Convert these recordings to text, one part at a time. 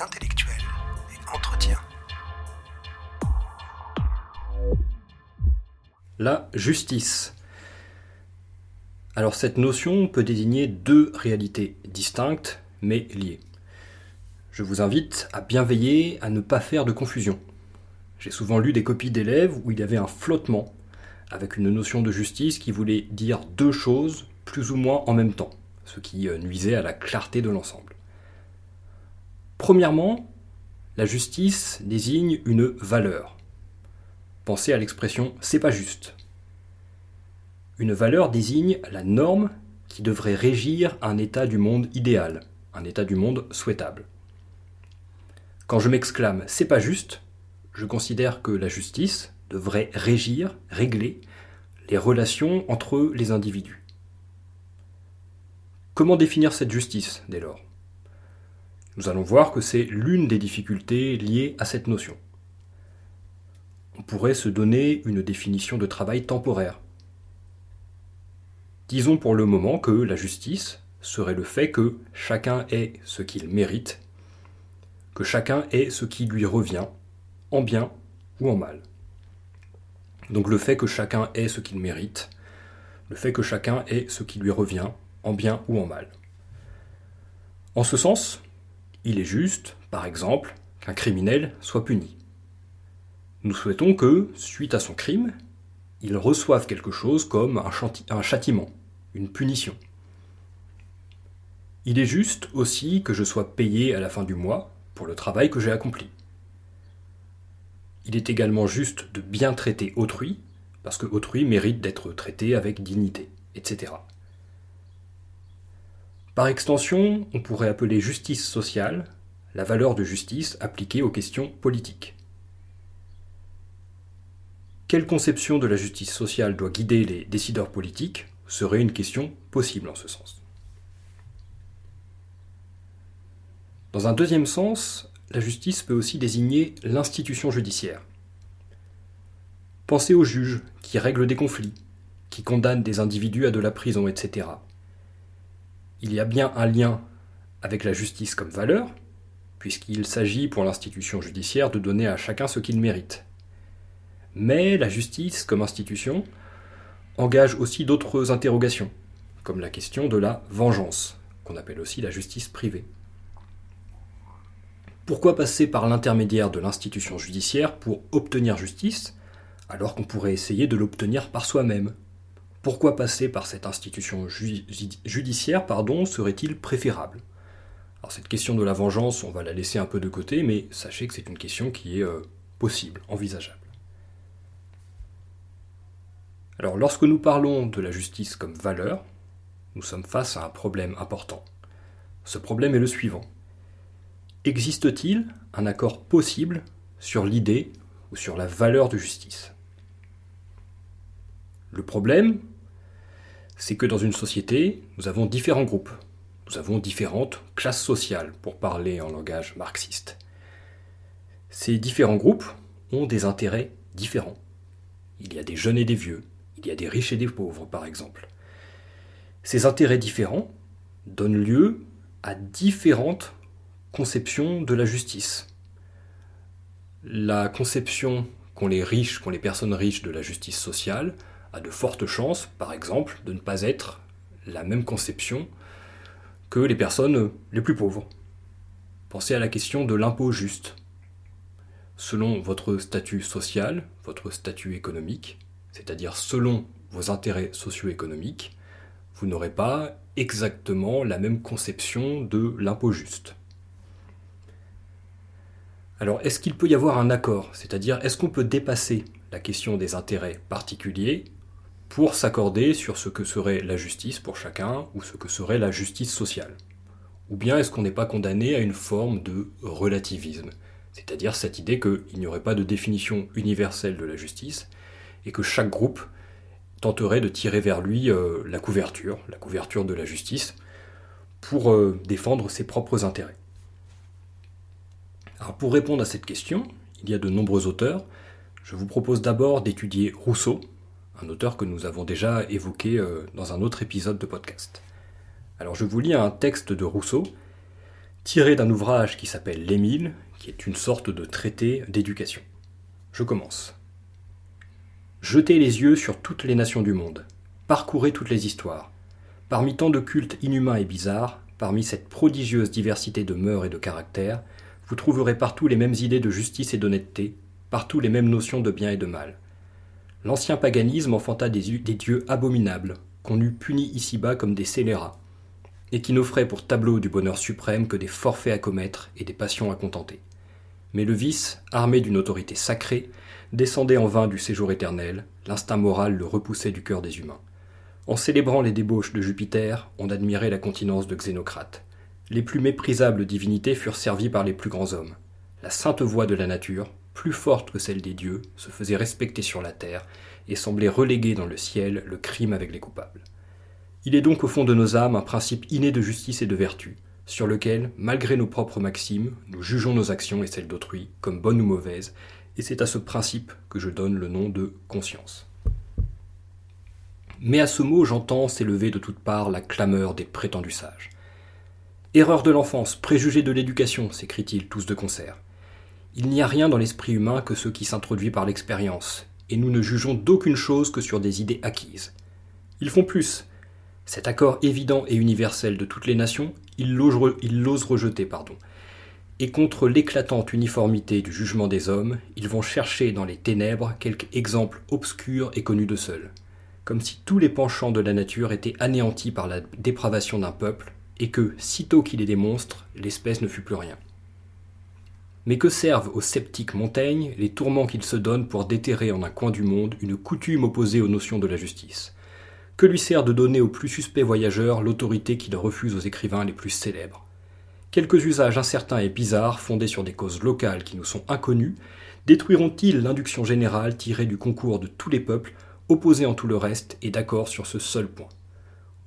intellectuelle et entretien. La justice. Alors cette notion peut désigner deux réalités distinctes mais liées. Je vous invite à bien veiller à ne pas faire de confusion. J'ai souvent lu des copies d'élèves où il y avait un flottement avec une notion de justice qui voulait dire deux choses plus ou moins en même temps, ce qui euh, nuisait à la clarté de l'ensemble. Premièrement, la justice désigne une valeur. Pensez à l'expression c'est pas juste. Une valeur désigne la norme qui devrait régir un état du monde idéal, un état du monde souhaitable. Quand je m'exclame c'est pas juste, je considère que la justice devrait régir, régler les relations entre les individus. Comment définir cette justice dès lors? Nous allons voir que c'est l'une des difficultés liées à cette notion. On pourrait se donner une définition de travail temporaire. Disons pour le moment que la justice serait le fait que chacun ait ce qu'il mérite, que chacun ait ce qui lui revient, en bien ou en mal. Donc le fait que chacun ait ce qu'il mérite, le fait que chacun ait ce qui lui revient, en bien ou en mal. En ce sens, il est juste, par exemple, qu'un criminel soit puni. Nous souhaitons que, suite à son crime, il reçoive quelque chose comme un, châtiment, une punition. Il est juste aussi que je sois payé à la fin du mois pour le travail que j'ai accompli. Il est également juste de bien traiter autrui, parce que autrui mérite d'être traité avec dignité, etc. Par extension, on pourrait appeler justice sociale la valeur de justice appliquée aux questions politiques. Quelle conception de la justice sociale doit guider les décideurs politiques serait une question possible en ce sens. Dans un deuxième sens, la justice peut aussi désigner l'institution judiciaire. Pensez aux juges qui règlent des conflits, qui condamnent des individus à de la prison, etc. Il y a bien un lien avec la justice comme valeur, puisqu'il s'agit pour l'institution judiciaire de donner à chacun ce qu'il mérite. Mais la justice comme institution engage aussi d'autres interrogations, comme la question de la vengeance, qu'on appelle aussi la justice privée. Pourquoi passer par l'intermédiaire de l'institution judiciaire pour obtenir justice, alors qu'on pourrait essayer de l'obtenir par soi-même? Pourquoi passer par cette institution judiciaire serait-il préférable? Alors cette question de la vengeance, on va la laisser un peu de côté, mais sachez que c'est une question qui est euh, possible, envisageable. Alors lorsque nous parlons de la justice comme valeur, nous sommes face à un problème important. Ce problème est le suivant. Existe-t-il un accord possible sur l'idée ou sur la valeur de justice? Le problème, c'est que dans une société, nous avons différents groupes, nous avons différentes classes sociales, pour parler en langage marxiste. Ces différents groupes ont des intérêts différents. Il y a des jeunes et des vieux, il y a des riches et des pauvres, par exemple. Ces intérêts différents donnent lieu à différentes conception de la justice. La conception qu'ont les riches, qu'ont les personnes riches de la justice sociale a de fortes chances, par exemple, de ne pas être la même conception que les personnes les plus pauvres. Pensez à la question de l'impôt juste. Selon votre statut social, votre statut économique, c'est-à-dire selon vos intérêts socio-économiques, vous n'aurez pas exactement la même conception de l'impôt juste. Alors, est-ce qu'il peut y avoir un accord? C'est-à-dire, est-ce qu'on peut dépasser la question des intérêts particuliers pour s'accorder sur ce que serait la justice pour chacun ou ce que serait la justice sociale Ou bien est-ce qu'on n'est pas condamné à une forme de relativisme C'est-à-dire cette idée qu'il n'y aurait pas de définition universelle de la justice et que chaque groupe tenterait de tirer vers lui euh, la couverture, la couverture de la justice, pour euh, défendre ses propres intérêts. Alors pour répondre à cette question, il y a de nombreux auteurs. Je vous propose d'abord d'étudier Rousseau, un auteur que nous avons déjà évoqué euh, dans un autre épisode de podcast. Alors je vous lis un texte de Rousseau tiré d'un ouvrage qui s'appelle L'Émile, qui est une sorte de traité d'éducation. Je commence. Jetez les yeux sur toutes les nations du monde, parcourez toutes les histoires. Parmi tant de cultes inhumains et bizarres, parmi cette prodigieuse diversité de mœurs et de caractères, vous trouverez partout les mêmes idées de justice et d'honnêteté, partout les mêmes notions de bien et de mal. L'ancien paganisme enfanta des, dieux abominables, qu'on eût punis ici-bas comme des scélérats, et qui n'offraient pour tableau du bonheur suprême que des forfaits à commettre et des passions à contenter. Mais le vice, armé d'une autorité sacrée, descendait en vain du séjour éternel, l'instinct moral le repoussait du cœur des humains. En célébrant les débauches de Jupiter, on admirait la continence de Xénocrate. Les plus méprisables divinités furent servies par les plus grands hommes. La sainte voix de la nature, plus forte que celle des dieux, se faisait respecter sur la terre et semblait reléguer dans le ciel le crime avec les coupables. Il est donc au fond de nos âmes un principe inné de justice et de vertu, sur lequel, malgré nos propres maximes, nous jugeons nos actions et celles d'autrui comme bonnes ou mauvaises, et c'est à ce principe que je donne le nom de conscience. Mais à ce mot, j'entends s'élever de toutes parts la clameur des prétendus sages. Erreur de l'enfance, préjugé de l'éducation, s'écrient-ils tous de concert. Il n'y a rien dans l'esprit humain que ce qui s'introduit par l'expérience, et nous ne jugeons d'aucune chose que sur des idées acquises. Ils font plus. Cet accord évident et universel de toutes les nations, ils l'osent rejeter, pardon. Et contre l'éclatante uniformité du jugement des hommes, ils vont chercher dans les ténèbres quelque exemple obscur et connu de seuls, comme si tous les penchants de la nature étaient anéantis par la dépravation d'un peuple, et que, sitôt qu'il est des l'espèce ne fut plus rien. Mais que servent au sceptique Montaigne les tourments qu'il se donne pour déterrer en un coin du monde une coutume opposée aux notions de la justice? Que lui sert de donner aux plus suspects voyageurs l'autorité qu'il refuse aux écrivains les plus célèbres? Quelques usages incertains et bizarres, fondés sur des causes locales qui nous sont inconnues, détruiront-ils l'induction générale tirée du concours de tous les peuples, opposés en tout le reste et d'accord sur ce seul point?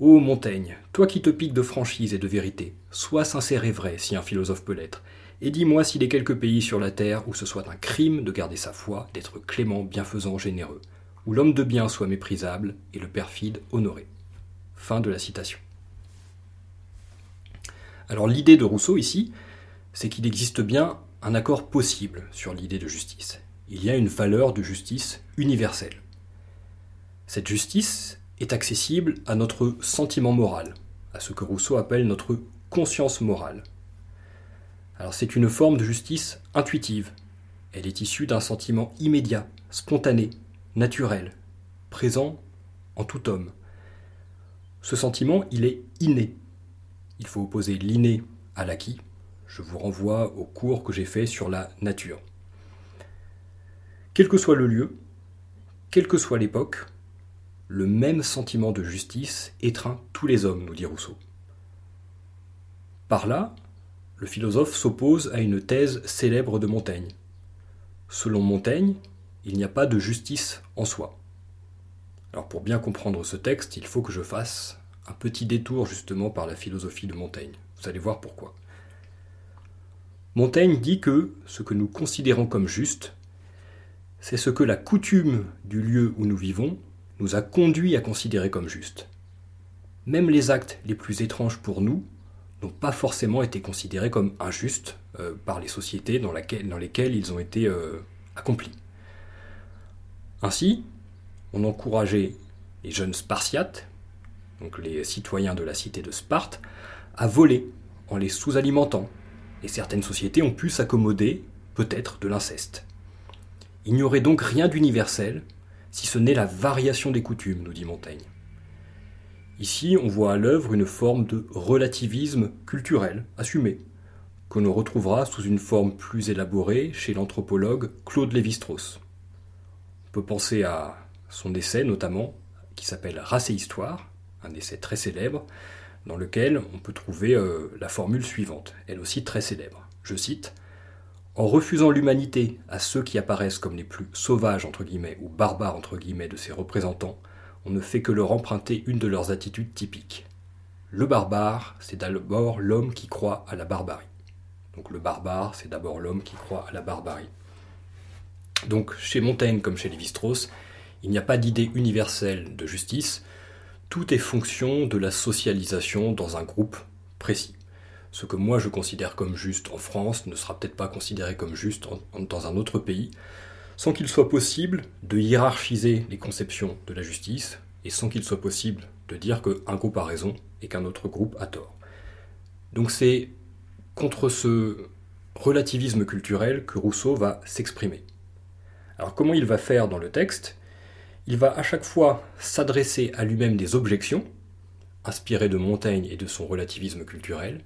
Ô Montaigne, toi qui te piques de franchise et de vérité, sois sincère et vrai si un philosophe peut l'être, et dis-moi s'il est quelque pays sur la terre où ce soit un crime de garder sa foi, d'être clément, bienfaisant, généreux, où l'homme de bien soit méprisable et le perfide honoré. Fin de la citation. Alors l'idée de Rousseau ici, c'est qu'il existe bien un accord possible sur l'idée de justice. Il y a une valeur de justice universelle. Cette justice est accessible à notre sentiment moral, à ce que Rousseau appelle notre conscience morale. C'est une forme de justice intuitive. Elle est issue d'un sentiment immédiat, spontané, naturel, présent en tout homme. Ce sentiment, il est inné. Il faut opposer l'inné à l'acquis. Je vous renvoie au cours que j'ai fait sur la nature. Quel que soit le lieu, quelle que soit l'époque, le même sentiment de justice étreint tous les hommes, nous dit Rousseau. Par là, le philosophe s'oppose à une thèse célèbre de Montaigne. Selon Montaigne, il n'y a pas de justice en soi. Alors pour bien comprendre ce texte, il faut que je fasse un petit détour justement par la philosophie de Montaigne. Vous allez voir pourquoi. Montaigne dit que ce que nous considérons comme juste, c'est ce que la coutume du lieu où nous vivons nous a conduit à considérer comme juste. Même les actes les plus étranges pour nous n'ont pas forcément été considérés comme injustes euh, par les sociétés dans, lesquelles ils ont été euh, accomplis. Ainsi, on encourageait les jeunes Spartiates, donc les citoyens de la cité de Sparte, à voler en les sous-alimentant, et certaines sociétés ont pu s'accommoder peut-être de l'inceste. Il n'y aurait donc rien d'universel, si ce n'est la variation des coutumes, nous dit Montaigne. Ici, on voit à l'œuvre une forme de relativisme culturel assumé, que l'on retrouvera sous une forme plus élaborée chez l'anthropologue Claude Lévi-Strauss. On peut penser à son essai notamment, qui s'appelle Race et Histoire, un essai très célèbre, dans lequel on peut trouver euh, la formule suivante, elle aussi très célèbre. Je cite En refusant l'humanité à ceux qui apparaissent comme les plus sauvages entre guillemets ou barbares entre guillemets de ses représentants, on ne fait que leur emprunter une de leurs attitudes typiques. Le barbare, c'est d'abord l'homme qui croit à la barbarie. Donc le barbare, c'est d'abord l'homme qui croit à la barbarie. Donc chez Montaigne comme chez Lévi-Strauss, il n'y a pas d'idée universelle de justice, tout est fonction de la socialisation dans un groupe précis. Ce que moi je considère comme juste en France ne sera peut-être pas considéré comme juste dans un autre pays, sans qu'il soit possible de hiérarchiser les conceptions de la justice, et sans qu'il soit possible de dire qu'un groupe a raison et qu'un autre groupe a tort. Donc c'est contre ce relativisme culturel que Rousseau va s'exprimer. Alors comment il va faire dans le texte? Il va à chaque fois s'adresser à lui-même des objections, inspirées de Montaigne et de son relativisme culturel,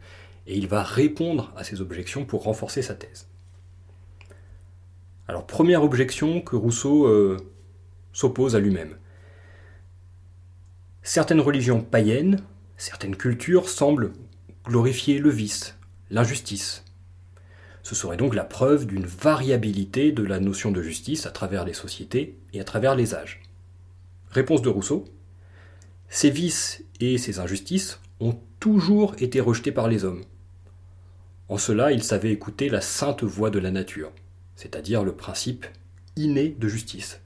et il va répondre à ces objections pour renforcer sa thèse. Alors première objection que Rousseau euh, s'oppose à lui-même. Certaines religions païennes, certaines cultures semblent glorifier le vice, l'injustice. Ce serait donc la preuve d'une variabilité de la notion de justice à travers les sociétés et à travers les âges. Réponse de Rousseau. Ces vices et ces injustices ont toujours été rejetés par les hommes. En cela, ils savaient écouter la sainte voix de la nature, c'est-à-dire le principe inné de justice.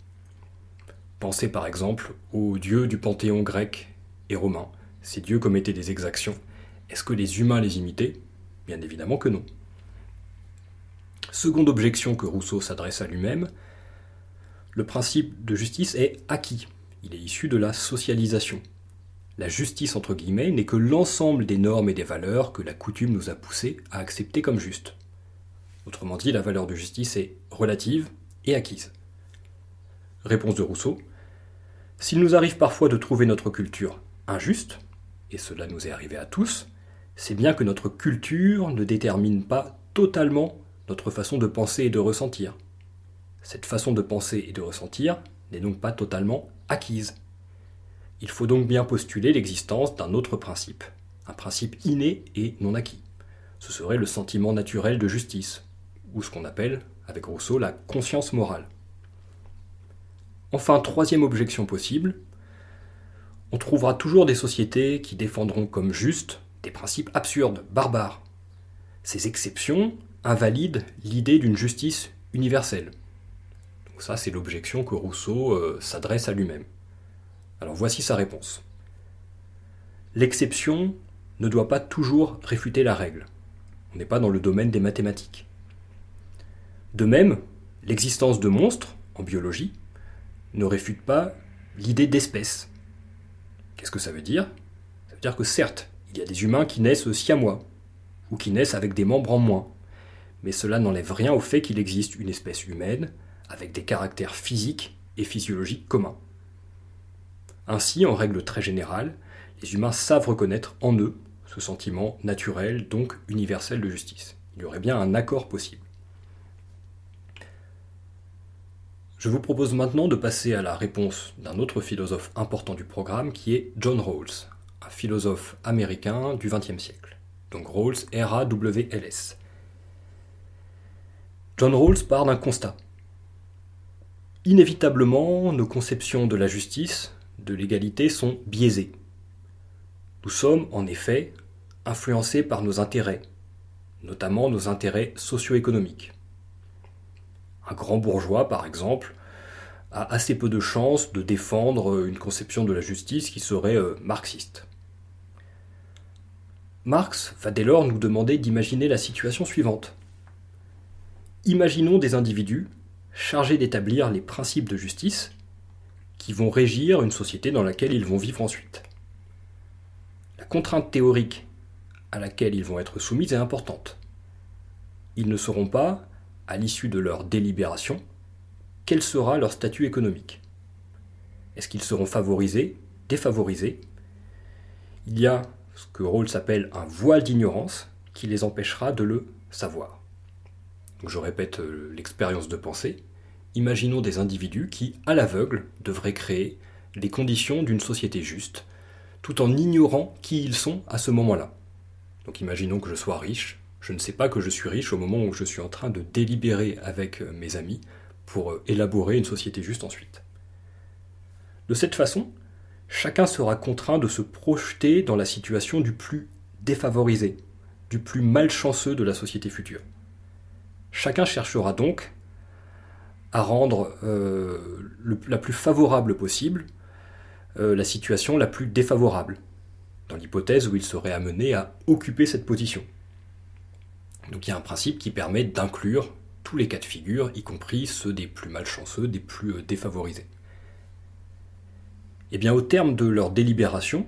Pensez par exemple aux dieux du panthéon grec et romain. Ces dieux commettaient des exactions. Est-ce que les humains les imitaient? Bien évidemment que non. Seconde objection que Rousseau s'adresse à lui-même, le principe de justice est acquis. Il est issu de la socialisation. La justice, entre guillemets, n'est que l'ensemble des normes et des valeurs que la coutume nous a poussés à accepter comme justes. Autrement dit, la valeur de justice est relative et acquise. Réponse de Rousseau. S'il nous arrive parfois de trouver notre culture injuste, et cela nous est arrivé à tous, c'est bien que notre culture ne détermine pas totalement notre façon de penser et de ressentir. Cette façon de penser et de ressentir n'est donc pas totalement acquise. Il faut donc bien postuler l'existence d'un autre principe, un principe inné et non acquis. Ce serait le sentiment naturel de justice, ou ce qu'on appelle, avec Rousseau, la conscience morale. Enfin, troisième objection possible, on trouvera toujours des sociétés qui défendront comme justes des principes absurdes, barbares. Ces exceptions invalident l'idée d'une justice universelle. Donc ça, c'est l'objection que Rousseau euh, s'adresse à lui-même. Alors voici sa réponse. L'exception ne doit pas toujours réfuter la règle. On n'est pas dans le domaine des mathématiques. De même, l'existence de monstres, en biologie, ne réfute pas l'idée d'espèce. Qu'est-ce que ça veut dire? Ça veut dire que certes, il y a des humains qui naissent siamois, ou qui naissent avec des membres en moins, mais cela n'enlève rien au fait qu'il existe une espèce humaine avec des caractères physiques et physiologiques communs. Ainsi, en règle très générale, les humains savent reconnaître en eux ce sentiment naturel, donc universel de justice. Il y aurait bien un accord possible. Je vous propose maintenant de passer à la réponse d'un autre philosophe important du programme qui est John Rawls, un philosophe américain du XXe siècle. Donc Rawls, R-A-W-L-S. John Rawls part d'un constat. Inévitablement, nos conceptions de la justice, de l'égalité sont biaisées. Nous sommes, en effet, influencés par nos intérêts, notamment nos intérêts socio-économiques. Un grand bourgeois, par exemple, a assez peu de chances de défendre une conception de la justice qui serait euh, marxiste. Marx va dès lors nous demander d'imaginer la situation suivante. Imaginons des individus chargés d'établir les principes de justice qui vont régir une société dans laquelle ils vont vivre ensuite. La contrainte théorique à laquelle ils vont être soumis est importante. Ils ne sauront pas à l'issue de leur délibération, quel sera leur statut économique? Est-ce qu'ils seront favorisés, défavorisés? Il y a ce que Rawls appelle un voile d'ignorance qui les empêchera de le savoir. je répète euh, l'expérience de pensée. Imaginons des individus qui, à l'aveugle, devraient créer les conditions d'une société juste, tout en ignorant qui ils sont à ce moment-là. Donc imaginons que je sois riche, je ne sais pas que je suis riche au moment où je suis en train de délibérer avec euh, mes amis pour euh, élaborer une société juste ensuite. De cette façon, chacun sera contraint de se projeter dans la situation du plus défavorisé, du plus malchanceux de la société future. Chacun cherchera donc à rendre euh, la plus favorable possible la situation la plus défavorable, dans l'hypothèse où il serait amené à occuper cette position. Donc il y a un principe qui permet d'inclure tous les cas de figure, y compris ceux des plus malchanceux, des plus euh, défavorisés. Et eh bien au terme de leur délibération,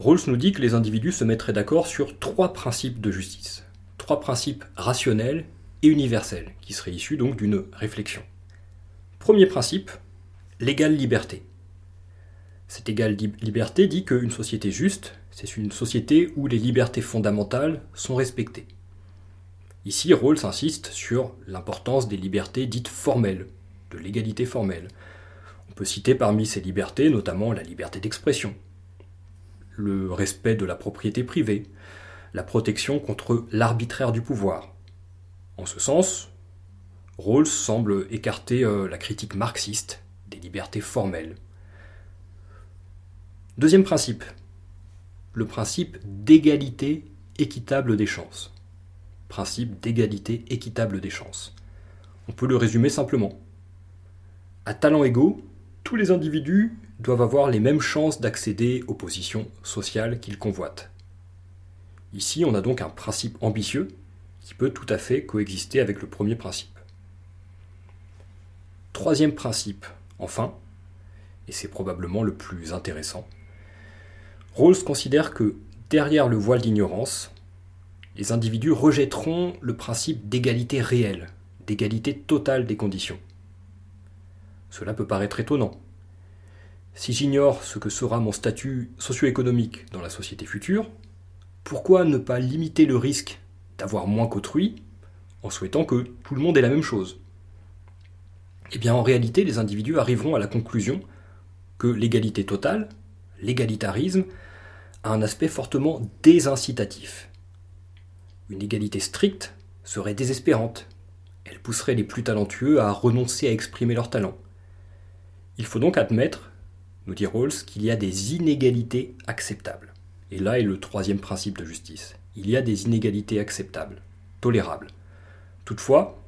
Rawls nous dit que les individus se mettraient d'accord sur trois principes de justice, trois principes rationnels et universels, qui seraient issus donc d'une réflexion. Premier principe, l'égale liberté. Cette égale liberté dit qu'une société juste, c'est une société où les libertés fondamentales sont respectées. Ici, Rawls insiste sur l'importance des libertés dites formelles, de l'égalité formelle. On peut citer parmi ces libertés notamment la liberté d'expression, le respect de la propriété privée, la protection contre l'arbitraire du pouvoir. En ce sens, Rawls semble écarter euh, la critique marxiste des libertés formelles. Deuxième principe, le principe d'égalité équitable des chances. Principe d'égalité équitable des chances. On peut le résumer simplement. À talent égaux, tous les individus doivent avoir les mêmes chances d'accéder aux positions sociales qu'ils convoitent. Ici, on a donc un principe ambitieux qui peut tout à fait coexister avec le premier principe. Troisième principe, enfin, et c'est probablement le plus intéressant, Rawls considère que derrière le voile d'ignorance, les individus rejetteront le principe d'égalité réelle, d'égalité totale des conditions. Cela peut paraître étonnant, si j'ignore ce que sera mon statut socio-économique dans la société future, pourquoi ne pas limiter le risque d'avoir moins qu'autrui en souhaitant que tout le monde ait la même chose? Eh bien en réalité, les individus arriveront à la conclusion que l'égalité totale, l'égalitarisme, a un aspect fortement désincitatif. Une égalité stricte serait désespérante. Elle pousserait les plus talentueux à renoncer à exprimer leur talent. Il faut donc admettre nous dit Rawls qu'il y a des inégalités acceptables. Et là est le troisième principe de justice. Il y a des inégalités acceptables, tolérables. Toutefois,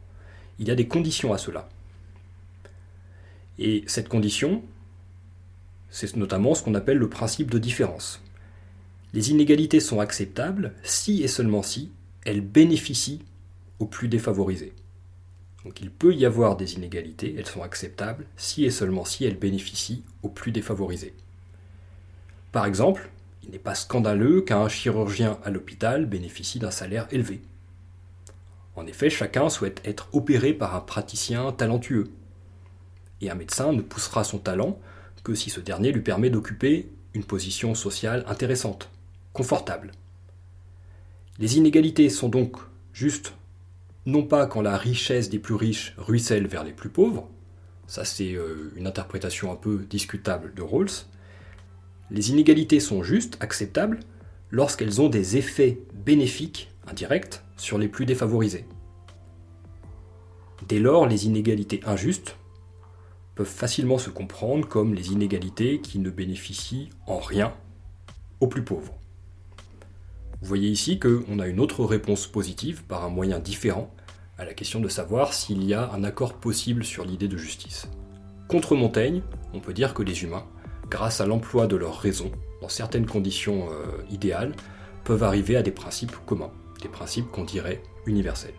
il y a des conditions à cela. Et cette condition, c'est notamment ce qu'on appelle le principe de différence. Les inégalités sont acceptables si et seulement si elles bénéficient aux plus défavorisés. Donc il peut y avoir des inégalités, elles sont acceptables si et seulement si elles bénéficient aux plus défavorisés. Par exemple, il n'est pas scandaleux qu'un chirurgien à l'hôpital bénéficie d'un salaire élevé. En effet, chacun souhaite être opéré par un praticien talentueux. Et un médecin ne poussera son talent que si ce dernier lui permet d'occuper une position sociale intéressante, Les inégalités sont donc juste non pas quand la richesse des plus riches ruisselle vers les plus pauvres, ça c'est euh, une interprétation un peu discutable de Rawls, les inégalités sont justes, acceptables, lorsqu'elles ont des effets bénéfiques, indirects, sur les plus défavorisés. Dès lors, les inégalités injustes peuvent facilement se comprendre comme les inégalités qui ne bénéficient en rien aux plus pauvres. Vous voyez ici qu'on a une autre réponse positive par un moyen différent à la question de savoir s'il y a un accord possible sur l'idée de justice. Contre Montaigne, on peut dire que les humains, grâce à l'emploi de leur raison, dans certaines conditions euh, idéales, peuvent arriver à des principes communs, des principes qu'on dirait universels.